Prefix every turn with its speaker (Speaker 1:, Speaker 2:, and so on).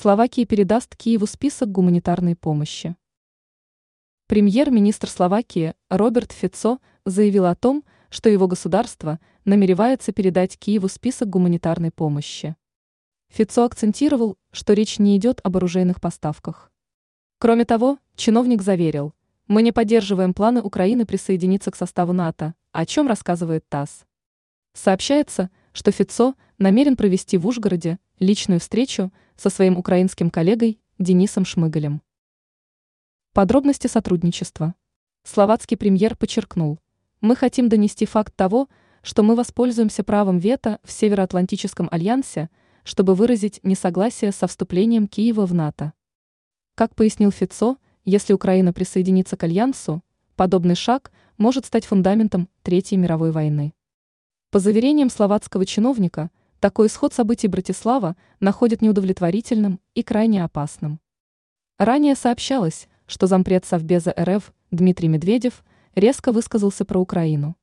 Speaker 1: Словакия передаст Киеву список гуманитарной помощи. Премьер-министр Словакии Роберт Фицо заявил о том, что его государство намеревается передать Киеву список гуманитарной помощи. Фицо акцентировал, что речь не идет об оружейных поставках. Кроме того, чиновник заверил, мы не поддерживаем планы Украины присоединиться к составу НАТО, о чем рассказывает ТАСС. Сообщается, что Фицо намерен провести в Ужгороде личную встречу со своим украинским коллегой Денисом Шмыгалем. Подробности сотрудничества. Словацкий премьер подчеркнул, мы хотим донести факт того, что мы воспользуемся правом вето в Североатлантическом альянсе, чтобы выразить несогласие со вступлением Киева в НАТО. Как пояснил Фицо, если Украина присоединится к альянсу, подобный шаг может стать фундаментом Третьей мировой войны. По заверениям словацкого чиновника, такой исход событий Братислава находит неудовлетворительным и крайне опасным. Ранее сообщалось, что зампред Совбеза РФ Дмитрий Медведев резко высказался про Украину.